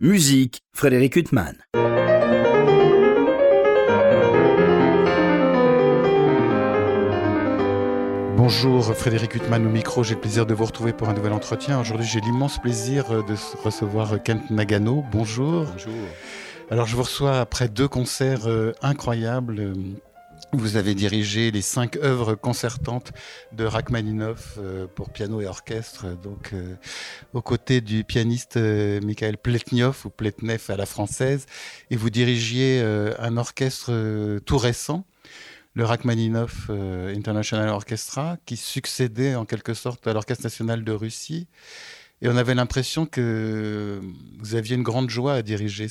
Musique, Frédéric Huttman. Bonjour Frédéric Huttman au micro, j'ai le plaisir de vous retrouver pour un nouvel entretien. Aujourd'hui j'ai l'immense plaisir de recevoir Kent Nagano. Bonjour. Bonjour. Alors je vous reçois après deux concerts euh, incroyables vous avez dirigé les cinq œuvres concertantes de Rachmaninoff euh, pour piano et orchestre, donc euh, aux côtés du pianiste euh, Mikhail Pletnyov ou Pletnev à la française, et vous dirigiez un orchestre tout récent, le Rachmaninoff International Orchestra, qui succédait en quelque sorte à l'Orchestre national de Russie. Et on avait l'impression que vous aviez une grande joie à diriger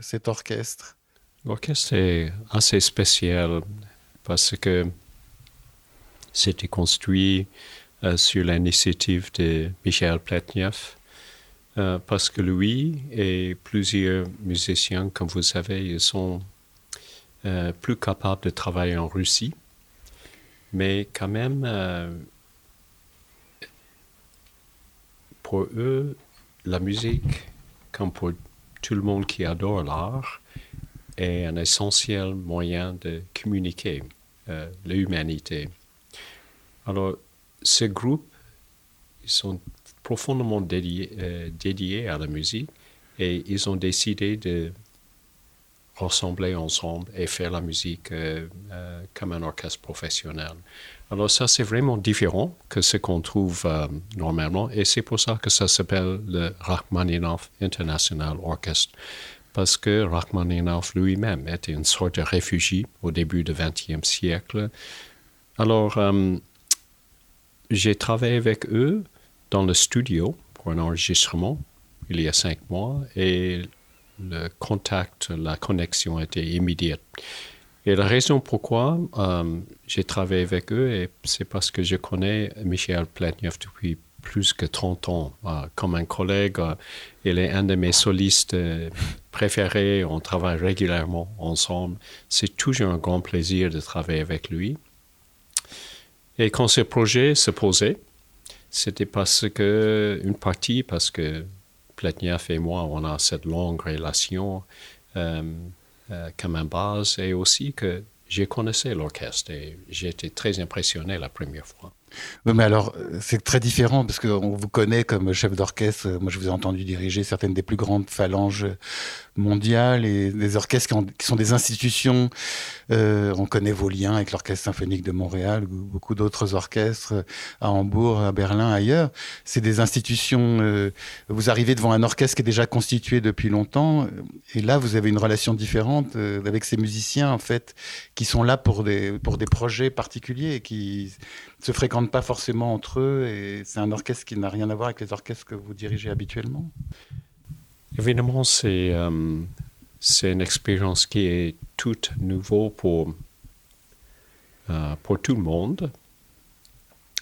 cet orchestre. L'orchestre est assez spécial parce que c'était construit euh, sur l'initiative de Michel Pletnev, euh, parce que lui et plusieurs musiciens, comme vous savez, ils sont euh, plus capables de travailler en Russie, mais quand même, pour eux, la musique, comme pour tout le monde qui adore l'art, est un essentiel moyen de communiquer euh, l'humanité. Alors, ce groupe, ils sont profondément dédiés, euh, dédiés, à la musique et ils ont décidé de ressembler ensemble et faire la musique euh, comme un orchestre professionnel. Alors ça, c'est vraiment différent que ce qu'on trouve normalement et c'est pour ça que ça s'appelle le Rachmaninoff International Orchestra parce que Rachmaninoff lui-même était une sorte de réfugié au début du XXe siècle. Alors, euh, j'ai travaillé avec eux dans le studio pour un enregistrement il y a cinq mois et le contact, la connexion était immédiate. Et la raison pourquoi euh, j'ai travaillé avec eux, c'est parce que je connais Michel Pletnev depuis plus que 30 ans. Euh, comme un collègue, il est un de mes solistes euh, préférés. On travaille régulièrement ensemble. C'est toujours un grand plaisir de travailler avec lui. Et quand ce projet se posait, c'était parce que, une partie, parce que Pletniev et moi, on a cette longue relation comme un base, et aussi que j'ai connaissé l'orchestre et j'ai été très impressionné la première fois. Oui, mais alors, euh, c'est très différent parce qu'on vous connaît comme chef d'orchestre. Moi, je vous ai entendu diriger certaines des plus grandes phalanges mondiales et des orchestres qui, sont des institutions. Euh, on connaît vos liens avec l'Orchestre symphonique de Montréal, ou beaucoup d'autres orchestres à Hambourg, à Berlin, ailleurs. C'est des institutions. Euh, vous arrivez devant un orchestre qui est déjà constitué depuis longtemps, et là, vous avez une relation différente avec ces musiciens, en fait, qui sont là pour des, pour des projets particuliers et qui se fréquentent pas forcément entre eux et c'est un orchestre qui n'a rien à voir avec les orchestres que vous dirigez habituellement? Évidemment, c'est euh, c'est une expérience qui est toute nouvelle pour, euh, pour tout le monde,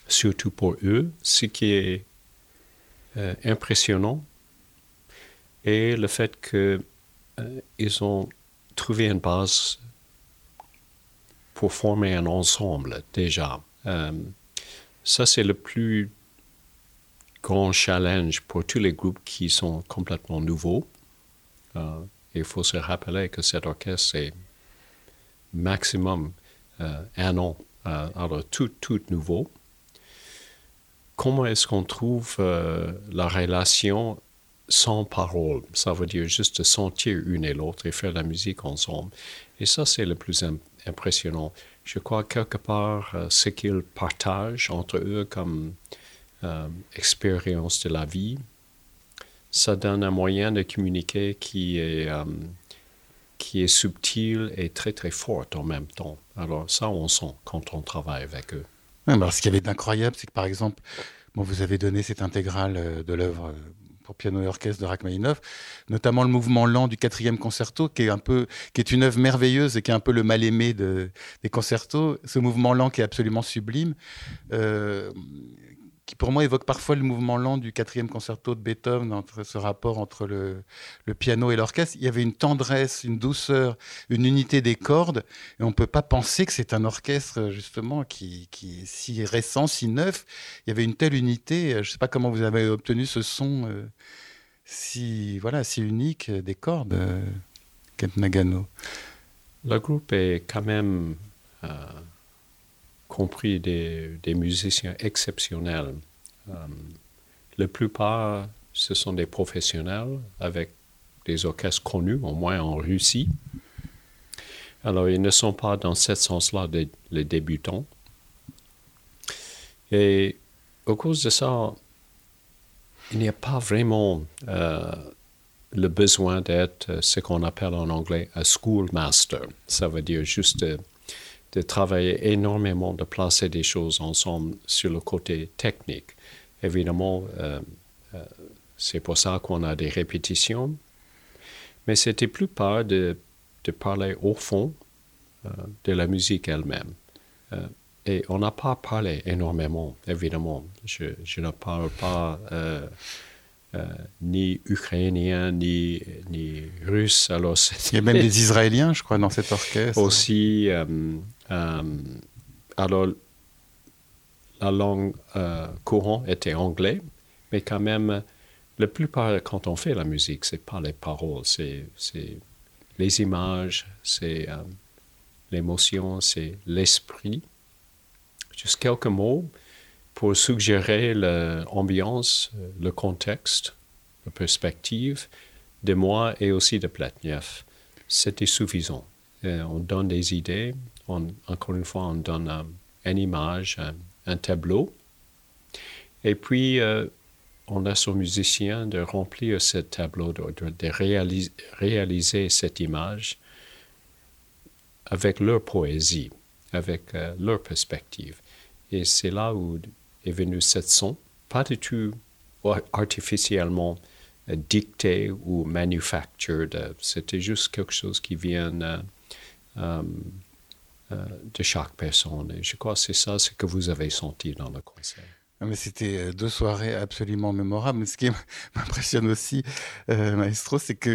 surtout pour eux. Ce qui est euh, impressionnant est le fait qu'ils ont trouvé une base pour former un ensemble déjà. Euh, ça, c'est le plus grand challenge pour tous les groupes qui sont complètement nouveaux. Euh, il faut se rappeler que cet orchestre, c'est maximum euh, un an, alors tout, tout nouveau. Comment est-ce qu'on trouve la relation sans parole Ça veut dire juste sentir une et l'autre et faire la musique ensemble. Et ça, c'est le plus impressionnant je crois quelque part euh, ce qu'ils partagent entre eux comme euh, expérience de la vie, ça donne un moyen de communiquer qui est, euh, qui est subtil et très très fort en même temps. Alors ça, on sent quand on travaille avec eux. Alors, ce qui avait d'incroyable, c'est que par exemple, vous avez donné cette intégrale de l'œuvre pour piano et orchestre de Rachmaninoff, notamment le mouvement lent du quatrième concerto, qui est un une œuvre merveilleuse et qui est un peu le mal aimé de, des concertos. Ce mouvement lent qui est absolument sublime. Euh, qui pour moi évoque parfois le mouvement lent du quatrième concerto de Beethoven, ce rapport entre le, piano et l'orchestre. Il y avait une tendresse, une douceur, une unité des cordes, et on ne peut pas penser que c'est un orchestre justement qui, est si récent, si neuf. Il y avait une telle unité. Je ne sais pas comment vous avez obtenu ce son. Euh, si, voilà, si unique des cordes, euh, Kent Nagano Le groupe est quand même euh, compris des, musiciens exceptionnels. Euh, la plupart, ce sont des professionnels avec des orchestres connus, au moins en Russie. Alors, ils ne sont pas dans ce sens-là des, les débutants. Et au cause de ça, il n'y a pas vraiment euh, le besoin d'être euh, ce qu'on appelle en anglais un schoolmaster. Ça veut dire juste de, travailler énormément, de placer des choses ensemble sur le côté technique. Évidemment, euh, euh c'est pour ça qu'on a des répétitions, mais c'était plus pas de, de parler au fond euh, de la musique elle-même. Et on n'a pas parlé énormément, évidemment. Je, je ne parle pas ni ukrainien, ni, ni russe. Alors Il y a même des Israéliens, je crois, dans cet orchestre. Aussi, alors la langue courante était anglais, mais quand même, la plupart, quand on fait la musique, c'est pas les paroles, c'est les images, c'est l'émotion, c'est l'esprit juste quelques mots pour suggérer l'ambiance, le contexte, la perspective de moi et aussi de Pletnev. C'était suffisant. Et on donne des idées, on, encore une fois, on donne um, une image, un, un, tableau, et puis euh, on laisse aux musiciens de remplir ce tableau, de, réaliser, cette image avec leur poésie, avec euh, leur perspective. Et c'est là où est venu cette son, pas du tout artificiellement euh, dicté ou manufactured. C'était juste quelque chose qui vient euh, euh, de chaque personne. Et je crois que c'est ça ce que vous avez senti dans le concert. Ah, mais c'était euh, deux soirées absolument mémorables. Ce qui m'impressionne aussi, euh, Maestro, c'est que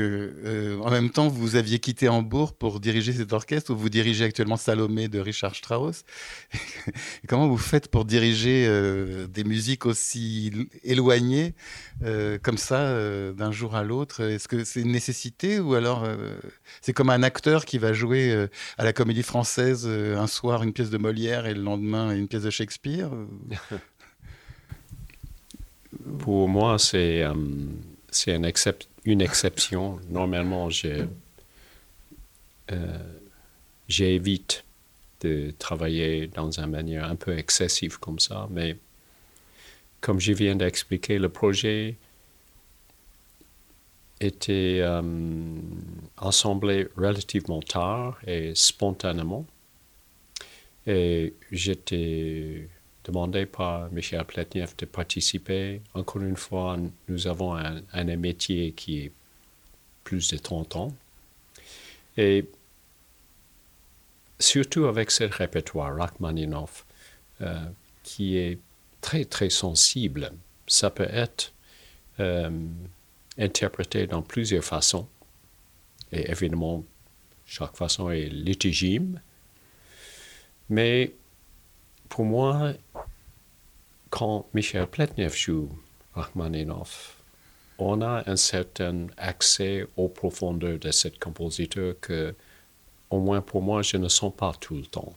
euh, en même temps, vous aviez quitté Hambourg pour diriger cet orchestre où vous dirigez actuellement Salomé de Richard Strauss. Comment vous faites pour diriger des musiques aussi éloignées comme ça d'un jour à l'autre? Est-ce que c'est une nécessité ou alors c'est comme un acteur qui va jouer à la Comédie Française un soir une pièce de Molière et le lendemain une pièce de Shakespeare? Pour moi, c'est euh, une, excep une, exception. Normalement, euh, j'évite de travailler dans une manière un peu excessive comme ça, mais comme je viens d'expliquer, le projet était euh, assemblé relativement tard et spontanément. Et j'étais demandé par Michel Pletniev de participer. Encore une fois, nous avons un, métier qui est plus de 30 ans. Et surtout avec ce répertoire, Rachmaninoff, euh, qui est très, très sensible. Ça peut être euh, interprété dans plusieurs façons. Et évidemment, chaque façon est légitime. Mais pour moi, quand Michel Pletnev joue Rachmaninoff, on a un certain accès aux profondeurs de cet compositeur que, au moins pour moi, je ne sens pas tout le temps.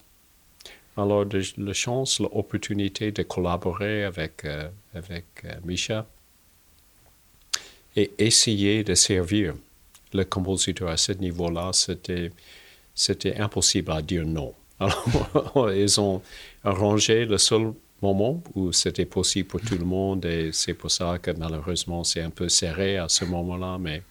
Alors, la chance, l'opportunité de collaborer avec, euh, avec euh, Michel et essayer de servir le compositeur à ce niveau-là, c'était, c'était impossible à dire non. Alors, ils ont arrangé le seul moment où c'était possible pour tout le monde et c'est pour ça que malheureusement c'est un peu serré à ce moment-là, mais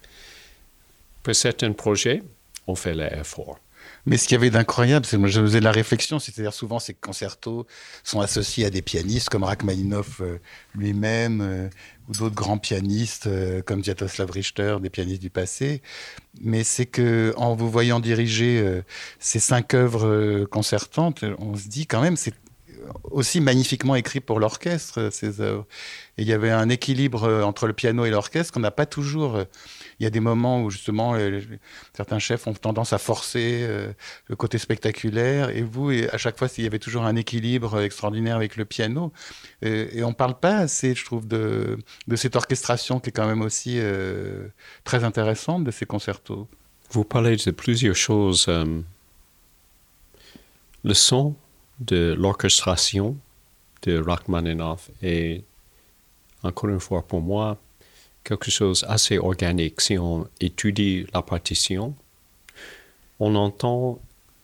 pour certains projets, on fait l'effort. Mais ce qu'il y avait d'incroyable, c'est que je faisais la réflexion, c'est-à-dire souvent ces concertos sont associés à des pianistes comme Rachmaninoff euh, lui-même euh, ou d'autres grands pianistes euh, comme Sviatoslav Richter, des pianistes du passé. Mais c'est que en vous voyant diriger ces cinq œuvres concertantes, on se dit quand même c'est aussi magnifiquement écrits pour l'orchestre, ces œuvres. Et il y avait un équilibre entre le piano et l'orchestre qu'on n'a pas toujours. Il y a des moments où justement certains chefs ont tendance à forcer le côté spectaculaire, et vous, à chaque fois, il y avait toujours un équilibre extraordinaire avec le piano. Et, on ne parle pas assez, je trouve, de, cette orchestration qui est quand même aussi très intéressante de ces concertos. Vous parlez de plusieurs choses. le son de l'orchestration de Rachmaninoff est, encore une fois pour moi, quelque chose assez organique. Si on étudie la partition, on entend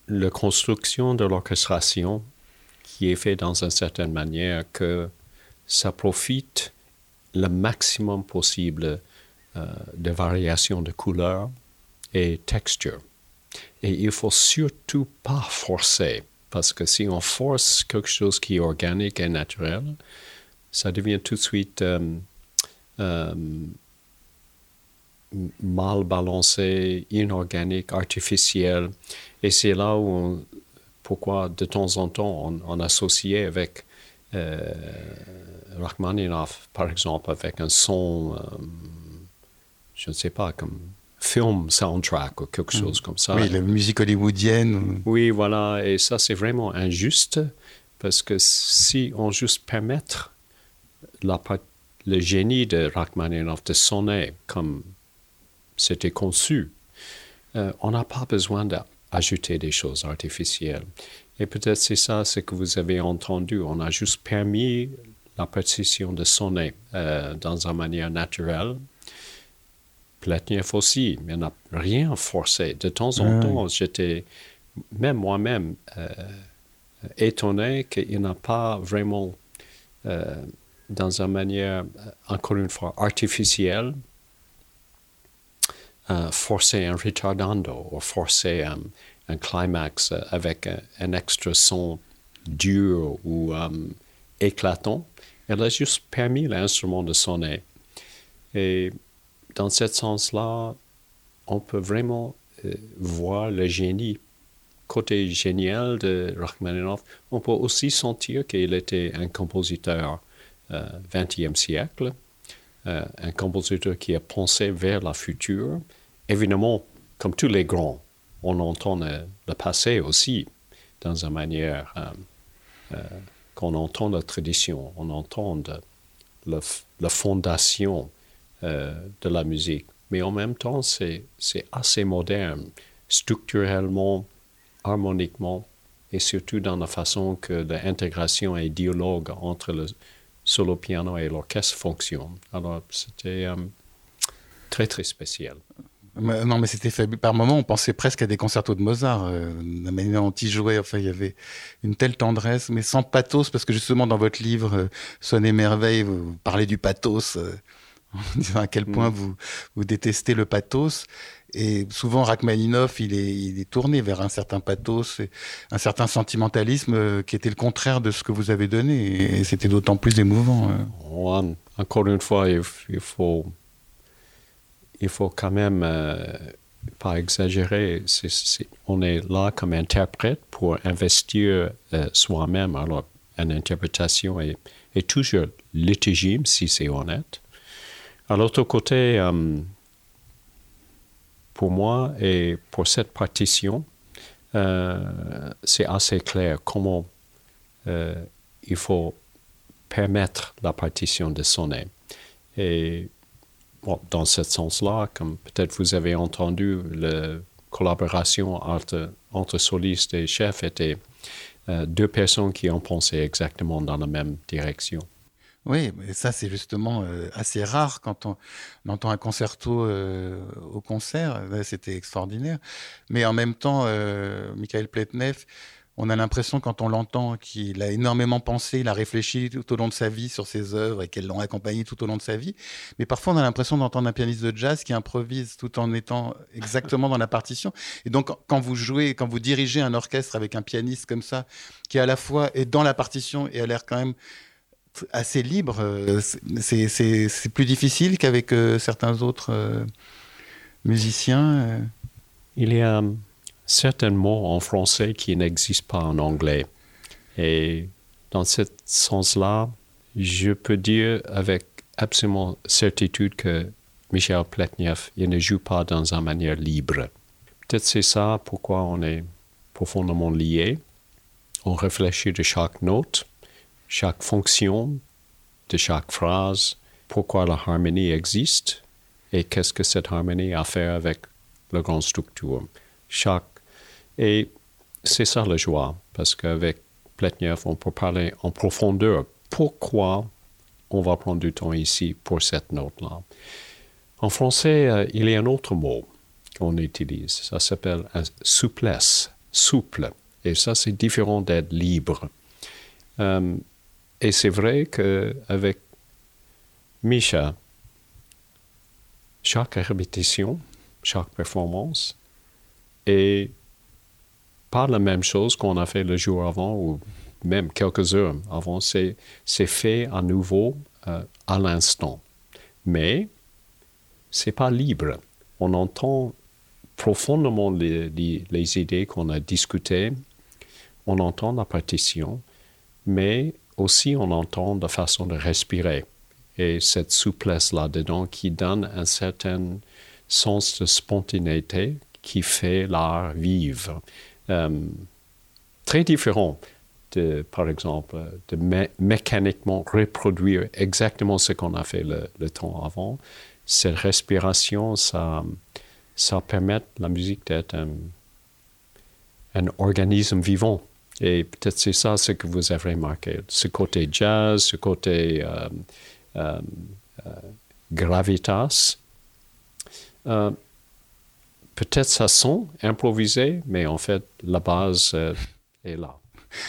la construction de l'orchestration qui est faite dans une certaine manière que ça profite le maximum possible euh, de variations de couleurs et texture. Et il faut surtout pas forcer parce que si on force quelque chose qui est organique et naturel, ça devient tout de suite euh, euh, mal balancé, inorganique, artificiel. Et c'est là où, pourquoi de temps en temps, on, on associait avec euh, Rachmaninoff, par exemple, avec un son, euh, je ne sais pas, comme film soundtrack ou quelque mm. chose comme ça. Oui, la musique hollywoodienne. Oui, voilà, et ça c'est vraiment injuste parce que si on juste permettre la, le génie de Rachmaninoff de sonner comme c'était conçu, euh, on n'a pas besoin d'ajouter des choses artificielles. Et peut-être c'est ça ce que vous avez entendu. On a juste permis la partition de sonner euh, dans une manière naturelle Pletniev aussi, mais n'a rien forcé. De temps en temps, j'étais même moi-même euh, étonné qu'il n'a pas vraiment, euh, dans une manière, euh, encore une fois, artificielle, forcé un retardando ou forcé un, un climax avec un, extra son dur ou éclatant. Elle a juste permis l'instrument de sonner. Et dans ce sens-là, on peut vraiment euh, voir le génie, côté génial de Rachmaninoff. On peut aussi sentir qu'il était un compositeur euh, 20e siècle, euh, un compositeur qui a pensé vers la future. Évidemment, comme tous les grands, on entend le, passé aussi dans une manière euh, qu'on entend la tradition, on entend la fondation de la musique. Mais en même temps, c'est assez moderne, structurellement, harmoniquement, et surtout dans la façon que l'intégration et dialogue entre le solo piano et l'orchestre fonctionne. Alors, c'était euh, très, très spécial. Non, mais c'était fabuleux. Par moments, on pensait presque à des concertos de Mozart. Euh, la manière dont il jouait, enfin, il y avait une telle tendresse, mais sans pathos, parce que justement, dans votre livre, euh, merveille, vous parlez du pathos en disant à quel point mm. vous, vous détestez le pathos. Et souvent, Rachmaninoff, il est, il est tourné vers un certain pathos, un certain sentimentalisme euh, qui était le contraire de ce que vous avez donné. Et c'était d'autant plus émouvant. Euh. encore une fois, il, faut, il faut quand même euh, pas exagérer. on est là comme interprète pour investir soi-même. Alors, une interprétation est, est toujours légitime si c'est honnête. À l'autre côté, euh, pour moi et pour cette partition, euh, c'est assez clair comment euh, il faut permettre la partition de sonner. Et dans ce sens-là, comme peut-être vous avez entendu, la collaboration entre, entre solistes et chefs était deux personnes qui ont pensé exactement dans la même direction. Oui, mais ça c'est justement euh, assez rare quand on, entend un concerto euh, au concert. C'était extraordinaire. Mais en même temps, euh, Michael Pletnev, on a l'impression quand on l'entend qu'il a énormément pensé, il a réfléchi tout au long de sa vie sur ses œuvres et qu'elles l'ont accompagné tout au long de sa vie. Mais parfois on a l'impression d'entendre un pianiste de jazz qui improvise tout en étant exactement dans la partition. Et donc quand vous jouez, quand vous dirigez un orchestre avec un pianiste comme ça, qui à la fois est dans la partition et a l'air quand même assez libre. Euh, c'est plus difficile qu'avec euh, certains autres euh, musiciens. Il y a certains mots en français qui n'existent pas en anglais. Et dans ce sens-là, je peux dire avec absolument certitude que Michel Pletnev il ne joue pas dans une manière libre. Peut-être c'est ça pourquoi on est profondément liés. On réfléchit de chaque note, chaque fonction de chaque phrase, pourquoi la harmonie existe et qu'est-ce que cette harmonie a à faire avec la grande structure. Chaque... Et c'est ça la joie, parce qu'avec Pletnev, on peut parler en profondeur. Pourquoi on va prendre du temps ici pour cette note-là En français, euh, il y a un autre mot qu'on utilise. Ça s'appelle souplesse, souple. Et ça, c'est différent d'être libre. Euh, et c'est vrai qu'avec Misha, chaque répétition, chaque performance est pas la même chose qu'on a fait le jour avant ou même quelques heures avant. C'est, fait à nouveau euh, à l'instant. Mais c'est pas libre. On entend profondément les, les idées qu'on a discutées. On entend la partition, mais aussi on entend la façon de respirer et cette souplesse là-dedans qui donne un certain sens de spontanéité qui fait l'art vivre. Euh, très différent de, par exemple, de mécaniquement reproduire exactement ce qu'on a fait le, temps avant. Cette respiration, ça, permet la musique d'être un organisme vivant. Et peut-être c'est ça ce que vous avez remarqué. Ce côté jazz, ce côté euh, euh, euh, gravitas. peut-être ça sent improvisé, mais en fait, la base est là.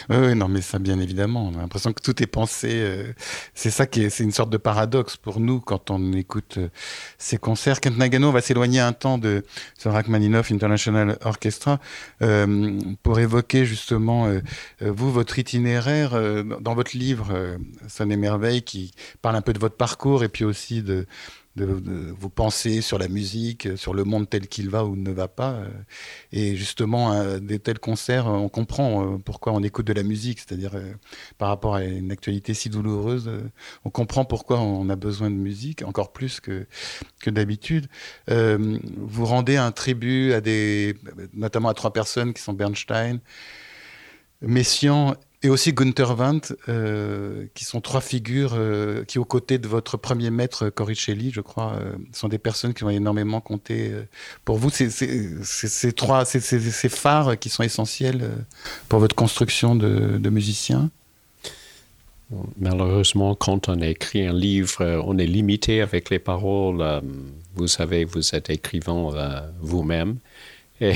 Oui, non, mais ça, bien évidemment. On a l'impression que tout est pensé. Euh, c'est ça qui est, c'est une sorte de paradoxe pour nous quand on écoute euh, ces concerts. Kent Nagano va s'éloigner un temps de ce Rachmaninoff International Orchestra euh, pour évoquer justement, vous, votre itinéraire dans votre livre, Sonne et Merveille, qui parle un peu de votre parcours et puis aussi de, de, vos pensées sur la musique, sur le monde tel qu'il va ou ne va pas. Euh, et justement, à des tels concerts, on comprend euh, pourquoi on écoute de la musique, c'est-à-dire euh, par rapport à une actualité si douloureuse, on comprend pourquoi on a besoin de musique, encore plus que, que d'habitude. vous rendez un tribut à des, notamment à trois personnes qui sont Bernstein, Messiaen et aussi Gunther Wendt, euh, qui sont trois figures euh, qui, aux côtés de votre premier maître Coricelli, je crois, euh, sont des personnes qui ont énormément compté pour vous. Ces trois, ces phares qui sont essentiels pour votre construction de, de musicien. Malheureusement, quand on écrit un livre, on est limité avec les paroles. Vous savez, vous êtes écrivant vous-même. Et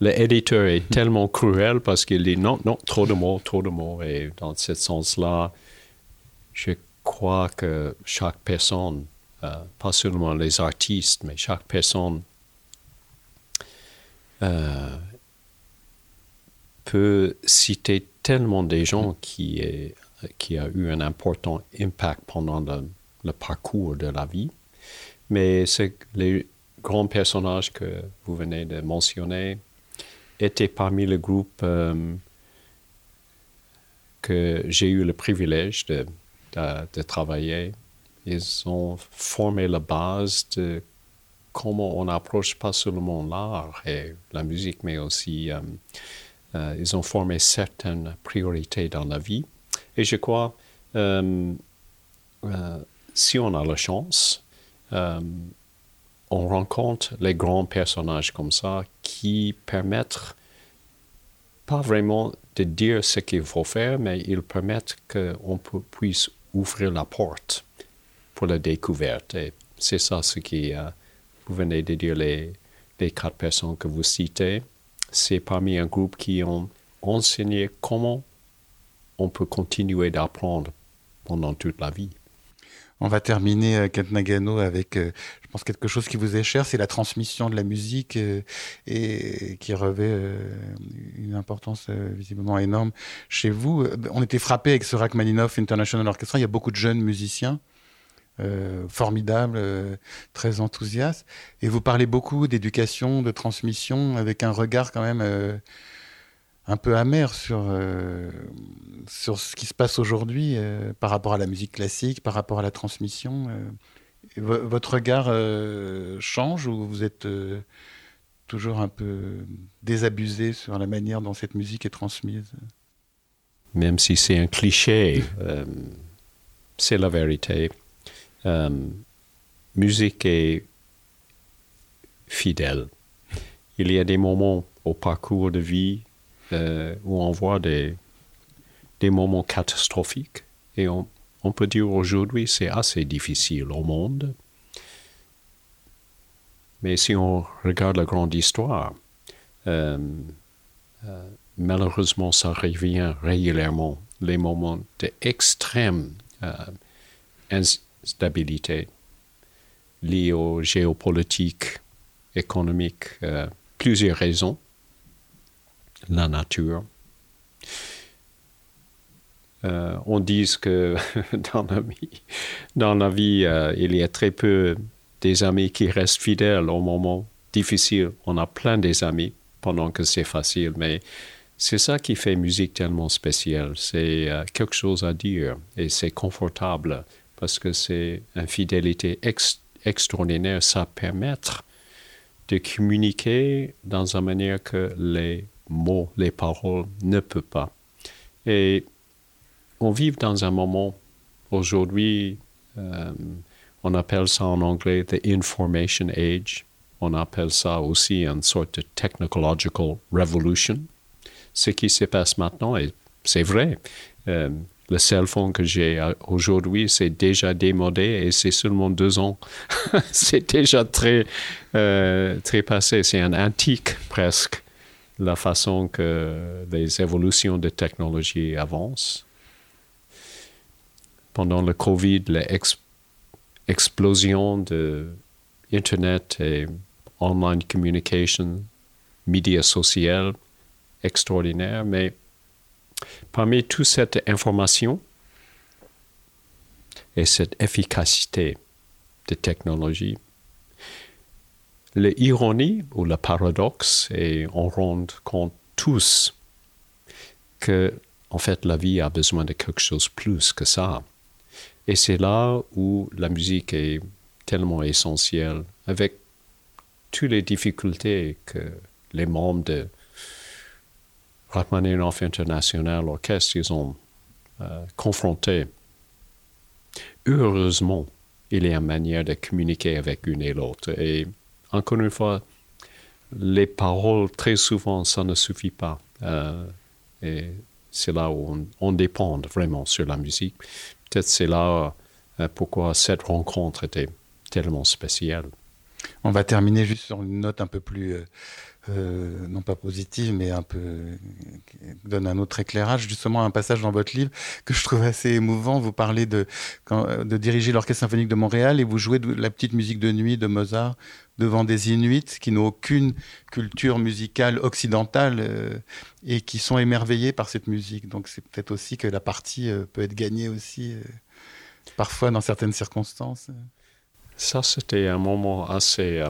l'éditeur est tellement cruel parce qu'il dit non, non, trop de mots, trop de mots. Et dans ce sens-là, je crois que chaque personne, euh, pas seulement les artistes, mais chaque personne euh, peut citer tellement des gens qui, est, a eu un important impact pendant le, le parcours de la vie. Mais c'est les grands personnages que vous venez de mentionner, étaient parmi le groupe euh, que j'ai eu le privilège de, de, travailler. Ils ont formé la base de comment on approche pas seulement l'art et la musique, mais aussi euh, euh, ils ont formé certaines priorités dans la vie. Et je crois, si on a la chance, on rencontre les grands personnages comme ça qui permettent pas vraiment de dire ce qu'il faut faire, mais ils permettent qu'on puisse ouvrir la porte pour la découverte. Et c'est ça ce qui, euh, vous venez de dire, les, les quatre personnes que vous citez. C'est parmi un groupe qui ont enseigné comment on peut continuer d'apprendre pendant toute la vie. On va terminer, euh, Kent Nagano, avec, euh, je pense, quelque chose qui vous est cher, c'est la transmission de la musique euh, et qui revêt une importance visiblement énorme chez vous. On était frappé avec ce Rachmaninoff International Orchestra. Il y a beaucoup de jeunes musiciens. formidables, très enthousiastes. Et vous parlez beaucoup d'éducation, de transmission, avec un regard quand même un peu amer sur, euh, sur ce qui se passe aujourd'hui euh, par rapport à la musique classique, par rapport à la transmission. euh. Votre regard change ou vous êtes toujours un peu désabusé sur la manière dont cette musique est transmise? Même si c'est un cliché, c'est la vérité. Musique est fidèle. Il y a des moments au parcours de vie euh, où on voit des, moments catastrophiques et on, peut dire aujourd'hui c'est assez difficile au monde. Mais si on regarde la grande histoire, euh, euh, malheureusement, ça revient régulièrement, les moments d'extrême instabilité liés aux géopolitiques, économiques, plusieurs raisons, la nature. Euh, on dit que dans la vie, euh, il y a très peu des amis qui restent fidèles au moment difficile. On a plein des amis pendant que c'est facile, mais c'est ça qui fait musique tellement spéciale. C'est euh, quelque chose à dire et c'est confortable parce que c'est une fidélité ex- extraordinaire. Ça permet de communiquer dans une manière que les mots, les paroles ne peuvent pas. Et on vit dans un moment, aujourd'hui, euh, on appelle ça en anglais the information age. On appelle ça aussi une sorte de technological revolution. Ce qui se passe maintenant, et c'est vrai, euh, le cell phone que j'ai aujourd'hui, c'est déjà démodé et c'est seulement deux ans. c'est déjà très, euh, très passé. C'est un antique presque, la façon que les évolutions de technologie avancent. Pendant le Covid, l'explosion de Internet et online communication, médias sociaux, extraordinaire, mais parmi toute cette information et cette efficacité de technologie, l'ironie ou le paradoxe, et on rend compte tous que, en fait, la vie a besoin de quelque chose plus que ça. Et c'est là où la musique est tellement essentielle, avec toutes les difficultés que les membres de Rachmaninoff International Orchestre, ils ont euh, confronté. Heureusement, il y a une manière de communiquer avec une et l'autre. Et encore une fois, les paroles, très souvent, ça ne suffit pas. Euh, et c'est là où on, dépend vraiment sur la musique. Peut-être c'est là euh, pourquoi cette rencontre était tellement spéciale. On va terminer juste sur une note un peu plus euh, non pas positive, mais un peu qui donne un autre éclairage. Justement, un passage dans votre livre que je trouve assez émouvant. Vous parlez de, de diriger l'Orchestre symphonique de Montréal et vous jouez de la petite musique de nuit de Mozart devant des Inuits qui n'ont aucune culture musicale occidentale euh, et qui sont émerveillés par cette musique. Donc c'est peut-être aussi que la partie euh, peut être gagnée aussi parfois dans certaines circonstances. Ça, c'était un moment assez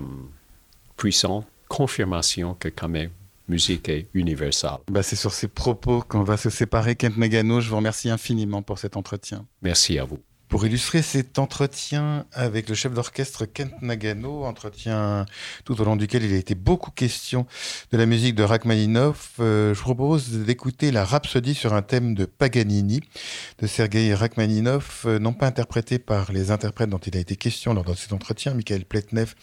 puissant confirmation que quand même musique est universelle. Bah, c'est sur ces propos qu'on va se séparer. Kent Nagano, je vous remercie infiniment pour cet entretien. Merci à vous. Pour illustrer cet entretien avec le chef d'orchestre Kent Nagano, entretien tout au long duquel il a été beaucoup question de la musique de Rachmaninoff, euh, je propose d'écouter la rhapsodie sur un thème de Paganini de Sergei Rachmaninoff, euh, non pas interprété par les interprètes dont il a été question lors de cet entretien, Michael Pletnev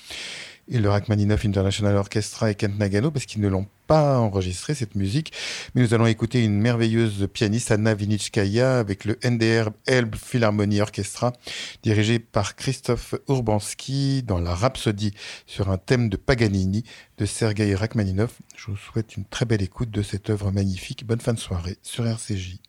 et le Rachmaninoff International Orchestra et Kent Nagano parce qu'ils ne l'ont pas enregistré cette musique. Mais nous allons écouter une merveilleuse pianiste, Anna Vinitskaya, avec le NDR Elbe Philharmonie Orchestra, dirigé par Christophe Urbanski dans la Rhapsodie sur un thème de Paganini de Sergei Rachmaninoff. Je vous souhaite une très belle écoute de cette œuvre magnifique. Bonne fin de soirée sur RCJ.